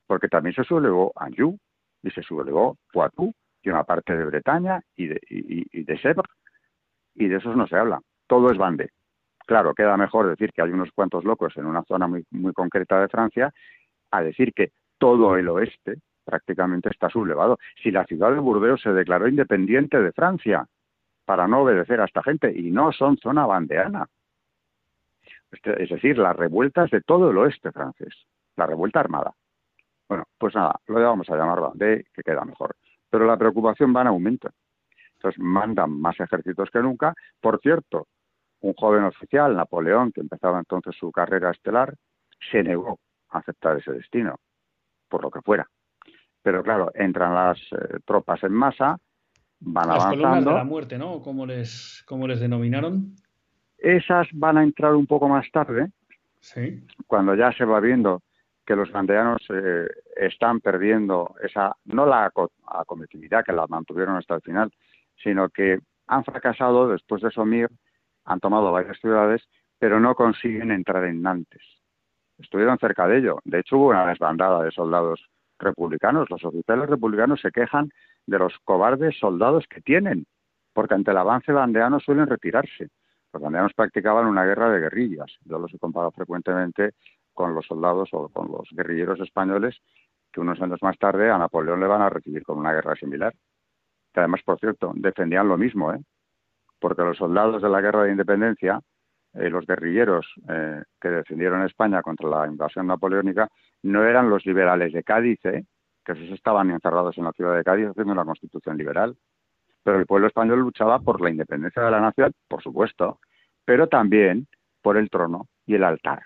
[SPEAKER 2] porque también se sublevó Anjou y se sublevó Poitou y una parte de Bretaña y de, y, de Sèvres, y de esos no se habla. Todo es bandé. Claro, queda mejor decir que hay unos cuantos locos en una zona muy, muy concreta de Francia a decir que todo el oeste prácticamente está sublevado. Si la ciudad de Burdeos se declaró independiente de Francia, para no obedecer a esta gente y no son zona bandeana. Este, es decir, las revueltas de todo el oeste francés, la revuelta armada. Bueno, pues nada, lo vamos a llamar Vendée, que queda mejor. Pero la preocupación va en aumento. Entonces mandan más ejércitos que nunca. Por cierto, un joven oficial, Napoleón, que empezaba entonces su carrera estelar, se negó a aceptar ese destino, por lo que fuera. Pero claro, entran las eh, tropas en masa, van
[SPEAKER 1] las
[SPEAKER 2] avanzando.
[SPEAKER 1] de la muerte, ¿no? ¿Cómo les, cómo les denominaron?
[SPEAKER 2] Esas van a entrar un poco más tarde,
[SPEAKER 1] sí.
[SPEAKER 2] cuando ya se va viendo que los bandeanos eh, están perdiendo esa, no la acometividad que la mantuvieron hasta el final, sino que han fracasado después de Somir, han tomado varias ciudades, pero no consiguen entrar en Nantes. Estuvieron cerca de ello. De hecho, hubo una desbandada de soldados republicanos. Los oficiales republicanos se quejan de los cobardes soldados que tienen, porque ante el avance bandeano suelen retirarse. Los bandeanos practicaban una guerra de guerrillas. Yo los he comparado frecuentemente con los soldados o con los guerrilleros españoles que unos años más tarde a Napoleón le van a recibir con una guerra similar. Que además, por cierto, defendían lo mismo, ¿eh? porque los soldados de la guerra de independencia, eh, los guerrilleros eh, que defendieron España contra la invasión napoleónica, no eran los liberales de Cádiz, ¿eh? Que esos estaban encerrados en la ciudad de Cádiz haciendo una constitución liberal. Pero el pueblo español luchaba por la independencia de la nación, por supuesto, pero también por el trono y el altar.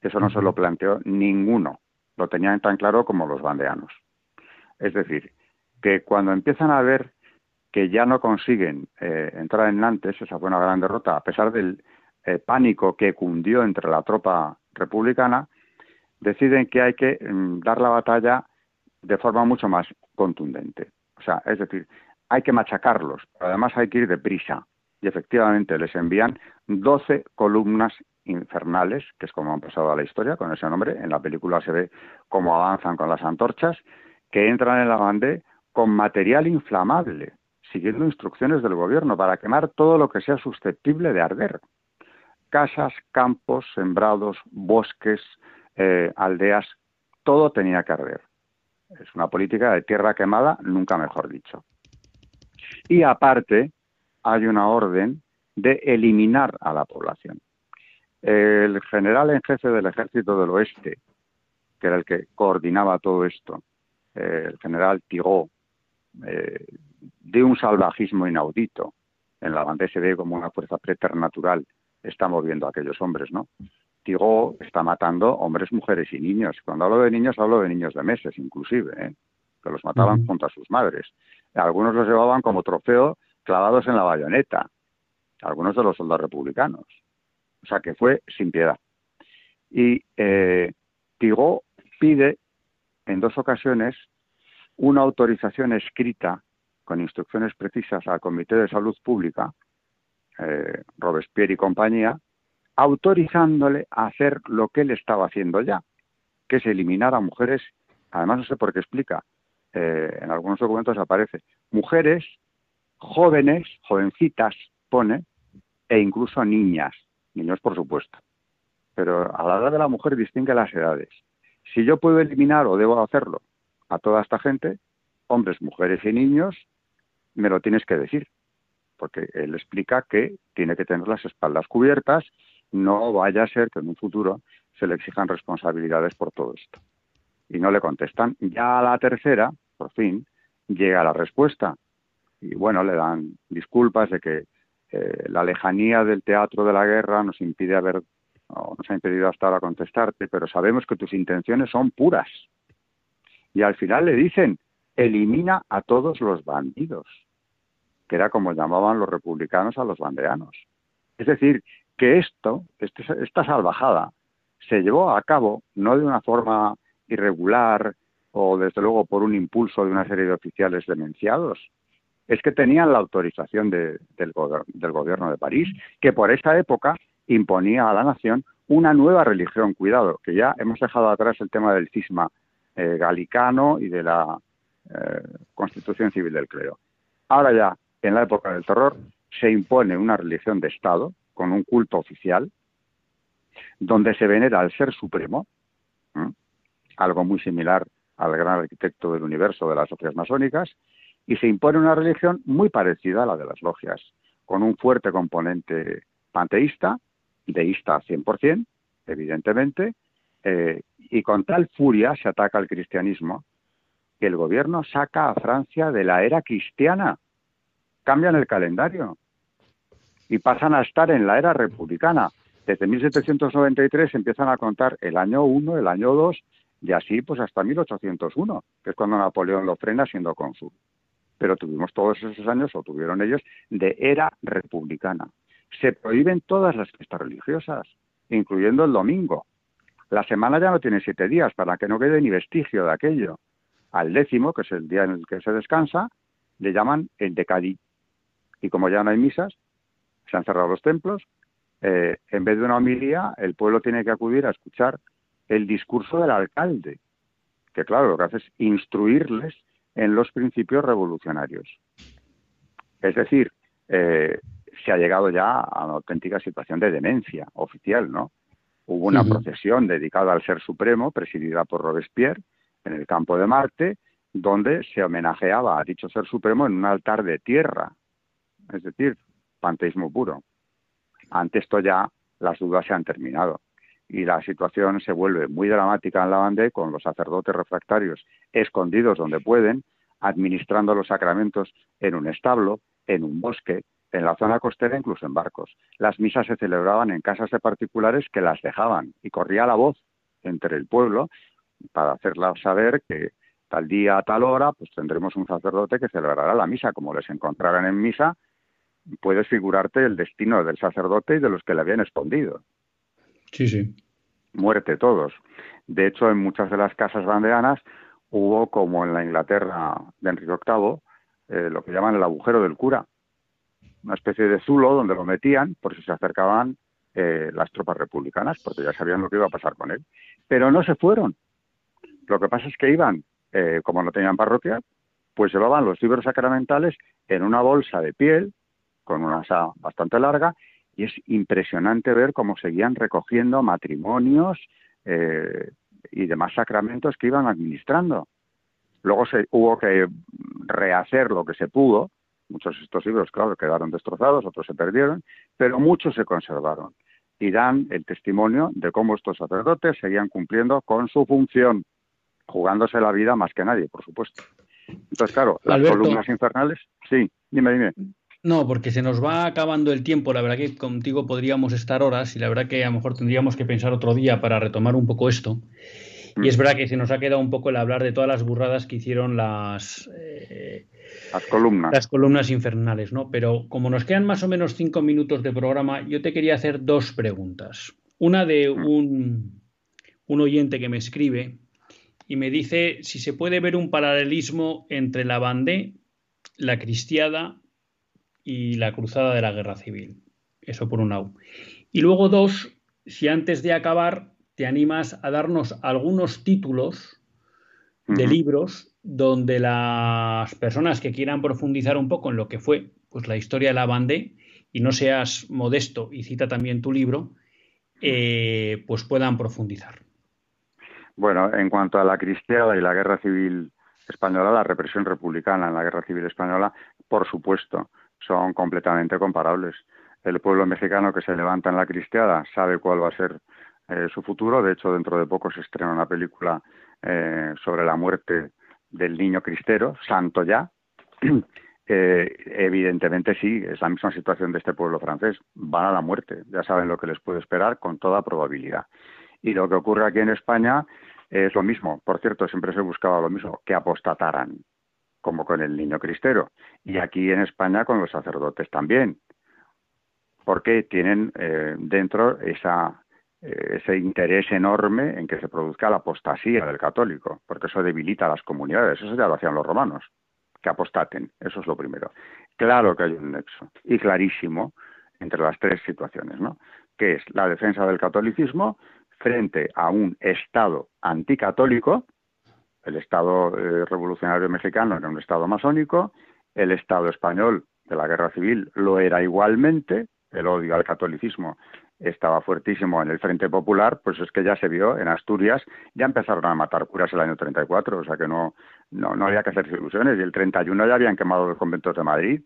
[SPEAKER 2] Eso no se lo planteó ninguno, lo tenían tan claro como los bandeanos. Es decir, que cuando empiezan a ver que ya no consiguen eh, entrar en Nantes, esa fue una gran derrota, a pesar del eh, pánico que cundió entre la tropa republicana, deciden que hay que mm, dar la batalla de forma mucho más contundente. O sea, es decir, hay que machacarlos, además hay que ir deprisa. Y efectivamente les envían 12 columnas infernales, que es como han pasado a la historia con ese nombre. En la película se ve cómo avanzan con las antorchas, que entran en la bande con material inflamable, siguiendo instrucciones del gobierno para quemar todo lo que sea susceptible de arder. Casas, campos, sembrados, bosques, eh, aldeas, todo tenía que arder. Es una política de tierra quemada, nunca mejor dicho. Y aparte, hay una orden de eliminar a la población. El general en jefe del ejército del oeste, que era el que coordinaba todo esto, eh, el general Tigó, eh, de un salvajismo inaudito. En la banda se ve como una fuerza preternatural está moviendo a aquellos hombres, ¿no? Tigó está matando hombres, mujeres y niños. Cuando hablo de niños, hablo de niños de meses, inclusive, ¿eh? que los mataban junto a sus madres. Algunos los llevaban como trofeo clavados en la bayoneta, algunos de los soldados republicanos. O sea que fue sin piedad. Y eh, Tigó pide en dos ocasiones una autorización escrita con instrucciones precisas al Comité de Salud Pública, eh, Robespierre y compañía, autorizándole a hacer lo que él estaba haciendo ya, que es eliminar a mujeres, además no sé por qué explica, eh, en algunos documentos aparece, mujeres jóvenes, jovencitas, pone, e incluso niñas, niños por supuesto. Pero a la hora de la mujer distingue las edades. Si yo puedo eliminar o debo hacerlo a toda esta gente, hombres, mujeres y niños, me lo tienes que decir, porque él explica que tiene que tener las espaldas cubiertas, no vaya a ser que en un futuro se le exijan responsabilidades por todo esto. Y no le contestan. Ya a la tercera, por fin, llega la respuesta. Y bueno, le dan disculpas de que eh, la lejanía del teatro de la guerra nos impide haber, o nos ha impedido hasta ahora contestarte, pero sabemos que tus intenciones son puras. Y al final le dicen, elimina a todos los bandidos, que era como llamaban los republicanos a los bandeanos. Es decir, que esto, este, esta salvajada, se llevó a cabo no de una forma irregular o desde luego por un impulso de una serie de oficiales demenciados, es que tenían la autorización del, del, gobierno de París, que por esa época imponía a la nación una nueva religión. Cuidado, que ya hemos dejado atrás el tema del cisma eh, galicano y de la eh, constitución civil del clero. Ahora ya, en la época del terror, se impone una religión de Estado con un culto oficial, donde se venera al Ser Supremo, algo muy similar al gran arquitecto del universo de las sociedades masónicas, y se impone una religión muy parecida a la de las logias, con un fuerte componente panteísta, deísta 100%, evidentemente, eh, y con tal furia se ataca al cristianismo que el gobierno saca a Francia de la era cristiana, cambian el calendario y pasan a estar en la era republicana. Desde 1793 empiezan a contar el año 1, el año 2 y así pues hasta 1801, que es cuando Napoleón lo frena siendo cónsul. Pero tuvimos todos esos años, o tuvieron ellos, de era republicana. Se prohíben todas las fiestas religiosas, incluyendo el domingo. La semana ya no tiene siete días para que no quede ni vestigio de aquello. Al décimo, que es el día en el que se descansa, le llaman el decadí. Y como ya no hay misas, se han cerrado los templos, eh, en vez de una homilía, el pueblo tiene que acudir a escuchar el discurso del alcalde, que claro, lo que hace es instruirles en los principios revolucionarios. Es decir, eh, se ha llegado ya a una auténtica situación de demencia oficial, ¿no? Hubo una procesión dedicada al Ser Supremo, presidida por Robespierre, en el campo de Marte, donde se homenajeaba a dicho Ser Supremo en un altar de tierra, es decir, panteísmo puro. Ante esto ya las dudas se han terminado y la situación se vuelve muy dramática en la con los sacerdotes refractarios escondidos donde pueden, administrando los sacramentos en un establo, en un bosque, en la zona costera, incluso en barcos. Las misas se celebraban en casas de particulares que las dejaban y corría la voz entre el pueblo para hacerla saber que tal día, a tal hora, pues tendremos un sacerdote que celebrará la misa. Como les encontraran en misa, puedes figurarte el destino del sacerdote y de los que le habían escondido.
[SPEAKER 1] Sí, sí.
[SPEAKER 2] Muerte todos. De hecho, en muchas de las casas bandeanas hubo, como en la Inglaterra de Enrique VIII, eh, lo que llaman el agujero del cura, una especie de zulo donde lo metían por si se acercaban eh, las tropas republicanas, porque ya sabían lo que iba a pasar con él. Pero no se fueron. Lo que pasa es que iban, eh, como no tenían parroquia, pues llevaban los libros sacramentales en una bolsa de piel, con una asa bastante larga, y es impresionante ver cómo seguían recogiendo matrimonios eh, y demás sacramentos que iban administrando. Luego se, hubo que rehacer lo que se pudo, Muchos de estos libros, claro, quedaron destrozados, otros se perdieron, pero muchos se conservaron y dan el testimonio de cómo estos sacerdotes seguían cumpliendo con su función, jugándose la vida más que nadie, por supuesto. Entonces, claro, las columnas infernales, sí, dime, dime.
[SPEAKER 1] No, porque se nos va acabando el tiempo. La verdad que contigo podríamos estar horas y la verdad que a lo mejor tendríamos que pensar otro día para retomar un poco esto. Y es mm. verdad que se nos ha quedado un poco el hablar de todas las burradas que hicieron las, eh,
[SPEAKER 2] las columnas.
[SPEAKER 1] Las columnas infernales, ¿no? Pero como nos quedan más o menos cinco minutos de programa, yo te quería hacer dos preguntas. Una de mm. un, un oyente que me escribe y me dice si se puede ver un paralelismo entre la bandé, la cristiada y la cruzada de la guerra civil. Eso por un lado. Y luego dos, si antes de acabar te animas a darnos algunos títulos de libros donde las personas que quieran profundizar un poco en lo que fue pues, la historia de la Bandé y no seas modesto y cita también tu libro, eh, pues puedan profundizar.
[SPEAKER 2] Bueno, en cuanto a la cristiada y la guerra civil española, la represión republicana en la guerra civil española, por supuesto, son completamente comparables. El pueblo mexicano que se levanta en la cristiada sabe cuál va a ser eh, su futuro. De hecho, dentro de poco se estrena una película eh, sobre la muerte del niño cristero, santo ya, <clears throat> eh, evidentemente sí, es la misma situación de este pueblo francés. Van a la muerte, ya saben lo que les puede esperar con toda probabilidad. Y lo que ocurre aquí en España es lo mismo. Por cierto, siempre se buscaba lo mismo, que apostataran, como con el niño cristero. Y aquí en España con los sacerdotes también. Porque tienen eh, dentro esa eh, ese interés enorme en que se produzca la apostasía del católico, porque eso debilita a las comunidades. Eso ya lo hacían los romanos, que apostaten. Eso es lo primero. Claro que hay un nexo, y clarísimo, entre las tres situaciones, ¿no? Que es la defensa del catolicismo frente a un Estado anticatólico, el Estado eh, revolucionario mexicano era un Estado masónico, el Estado español de la guerra civil lo era igualmente, el odio al catolicismo estaba fuertísimo en el Frente Popular, pues es que ya se vio en Asturias, ya empezaron a matar curas el año 34, o sea que no, no, no había que hacerse ilusiones. Y el 31 ya habían quemado los conventos de Madrid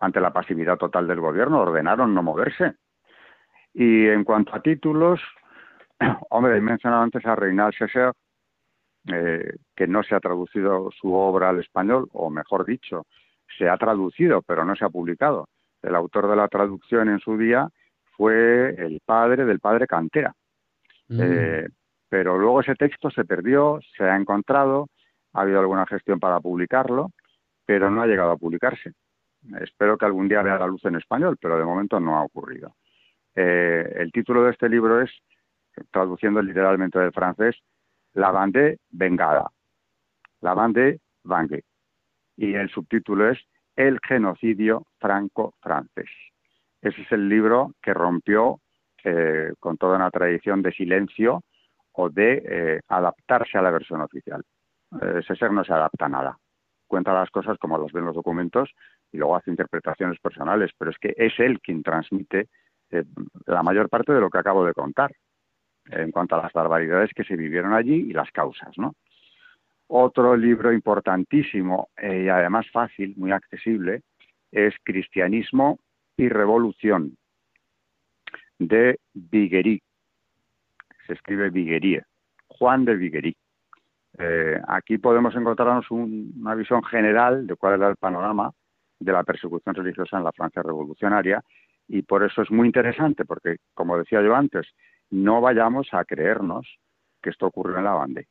[SPEAKER 2] ante la pasividad total del gobierno, ordenaron no moverse. Y en cuanto a títulos, <clears throat> hombre, he mencionado antes a Reinald Sesser, eh, que no se ha traducido su obra al español, o mejor dicho, se ha traducido, pero no se ha publicado. El autor de la traducción en su día fue el padre del padre Cantera. Mm. Eh, pero luego ese texto se perdió, se ha encontrado, ha habido alguna gestión para publicarlo, pero no ha llegado a publicarse. Espero que algún día vea la luz en español, pero de momento no ha ocurrido. Eh, el título de este libro es, traduciendo literalmente del francés, La bande vengada, La bande vangue. Y el subtítulo es El genocidio franco-francés. Ese es el libro que rompió eh, con toda una tradición de silencio o de eh, adaptarse a la versión oficial. Ese ser no se adapta a nada. Cuenta las cosas como las ven los documentos y luego hace interpretaciones personales, pero es que es él quien transmite eh, la mayor parte de lo que acabo de contar en cuanto a las barbaridades que se vivieron allí y las causas, ¿no? Otro libro importantísimo y además fácil, muy accesible, es Cristianismo y Revolución de Viguerí. Se escribe Viguerí, Juan de Viguerí. Eh, aquí podemos encontrarnos una visión general de cuál era el panorama de la persecución religiosa en la Francia revolucionaria y por eso es muy interesante porque, como decía yo antes, no vayamos a creernos que esto ocurrió en la Vendée.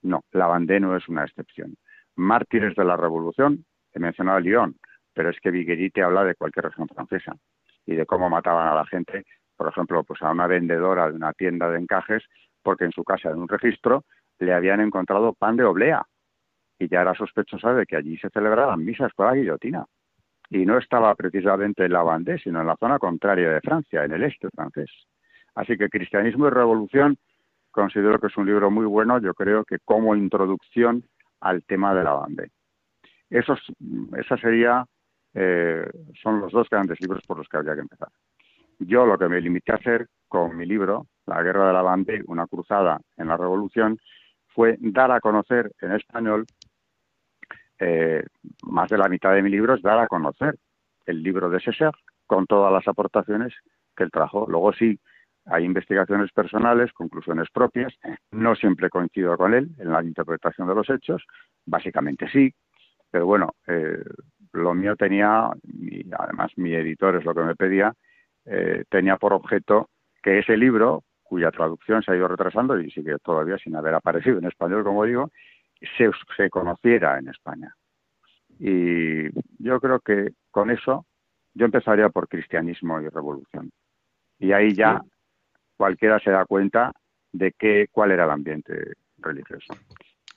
[SPEAKER 2] No, la Vendée no es una excepción. Mártires de la Revolución, he mencionado Lyon, pero es que Viguerí te habla de cualquier región francesa y de cómo mataban a la gente, por ejemplo, pues a una vendedora de una tienda de encajes, porque en su casa, en un registro, le habían encontrado pan de oblea y ya era sospechosa de que allí se celebraban misas con la guillotina. Y no estaba precisamente en la Vendée, sino en la zona contraria de Francia, en el este francés. Así que Cristianismo y Revolución considero que es un libro muy bueno, yo creo que como introducción al tema de la Vendée. Esos, esa sería eh, son los dos grandes libros por los que habría que empezar. Yo lo que me limité a hacer con mi libro, La Guerra de la Bande, una cruzada en la Revolución, fue dar a conocer en español, eh, más de la mitad de mi libro es dar a conocer el libro de César con todas las aportaciones que él trajo. Luego sí, hay investigaciones personales, conclusiones propias, no siempre coincido con él en la interpretación de los hechos, básicamente sí, pero bueno, eh, lo mío tenía, y además mi editor es lo que me pedía, eh, tenía por objeto que ese libro, cuya traducción se ha ido retrasando y sigue todavía sin haber aparecido en español, como digo, se, se conociera en España. Y yo creo que con eso yo empezaría por cristianismo y revolución. Y ahí ya cualquiera se da cuenta de qué, cuál era el ambiente religioso.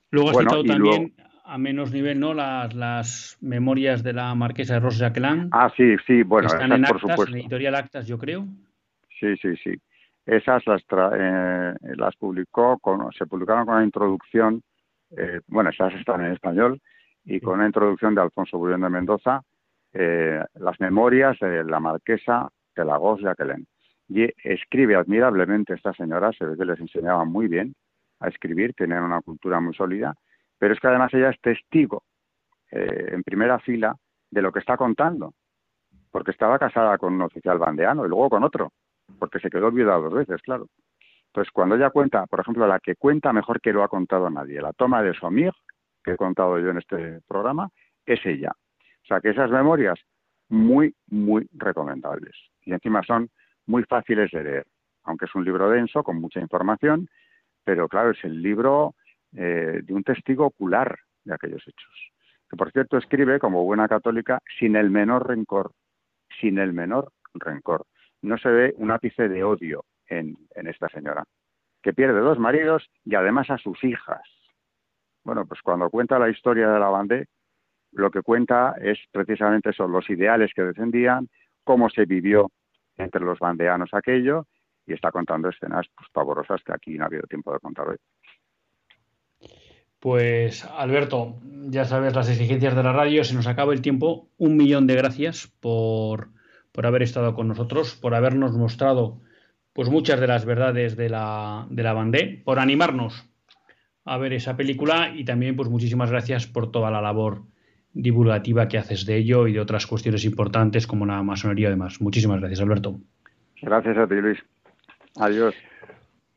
[SPEAKER 1] Luego has citado también a menos nivel, ¿no? Las, las memorias de la marquesa de Rosa Jacqueline.
[SPEAKER 2] Ah, sí, sí, bueno,
[SPEAKER 1] están en por supuesto. en editorial Actas, yo creo.
[SPEAKER 2] Sí, sí, sí. Esas las, eh, las publicó, con, se publicaron con una introducción, eh, bueno, esas están en español, y con una introducción de Alfonso Bullón de Mendoza, eh, las memorias de la marquesa de la Goz Jacqueline. Y escribe admirablemente esta señora, se ve que les enseñaba muy bien a escribir, tenían una cultura muy sólida, pero es que además ella es testigo eh, en primera fila de lo que está contando, porque estaba casada con un oficial bandeano y luego con otro, porque se quedó viuda dos veces, claro. Entonces, cuando ella cuenta, por ejemplo, la que cuenta mejor que lo ha contado nadie, la toma de Somir, que he contado yo en este programa, es ella. O sea, que esas memorias muy, muy recomendables. Y encima son muy fáciles de leer, aunque es un libro denso, con mucha información, pero claro, es el libro eh, de un testigo ocular de aquellos hechos. Que por cierto escribe, como buena católica, sin el menor rencor, sin el menor rencor. No se ve un ápice de odio en, esta señora, que pierde dos maridos y además a sus hijas. Bueno, pues cuando cuenta la historia de la Bandé, lo que cuenta es precisamente eso, los ideales que defendían, cómo se vivió entre los bandeanos aquello, y está contando escenas pues, pavorosas que aquí no ha habido tiempo de contar hoy.
[SPEAKER 1] Pues Alberto, ya sabes las exigencias de la radio, se nos acaba el tiempo. Un millón de gracias por, haber estado con nosotros, por habernos mostrado pues muchas de las verdades de la, de la Bandé, por animarnos a ver esa película y también pues muchísimas gracias por toda la labor divulgativa que haces de ello y de otras cuestiones importantes como la masonería y demás. Muchísimas gracias, Alberto.
[SPEAKER 2] Gracias a ti, Luis. Adiós.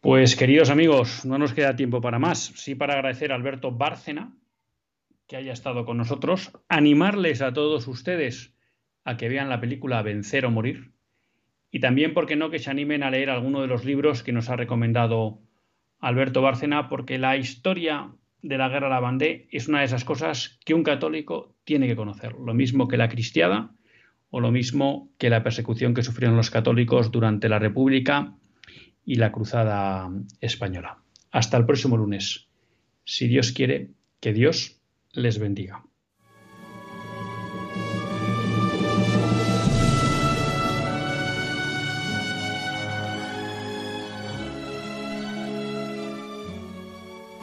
[SPEAKER 1] Pues queridos amigos, no nos queda tiempo para más. Sí para agradecer a Alberto Bárcena que haya estado con nosotros, animarles a todos ustedes a que vean la película Vencer o Morir y también, porque no?, que se animen a leer alguno de los libros que nos ha recomendado Alberto Bárcena, porque la historia de la guerra la bandé es una de esas cosas que un católico tiene que conocer, lo mismo que la cristiada o lo mismo que la persecución que sufrieron los católicos durante la República y la Cruzada Española. Hasta el próximo lunes. Si Dios quiere, que Dios les bendiga.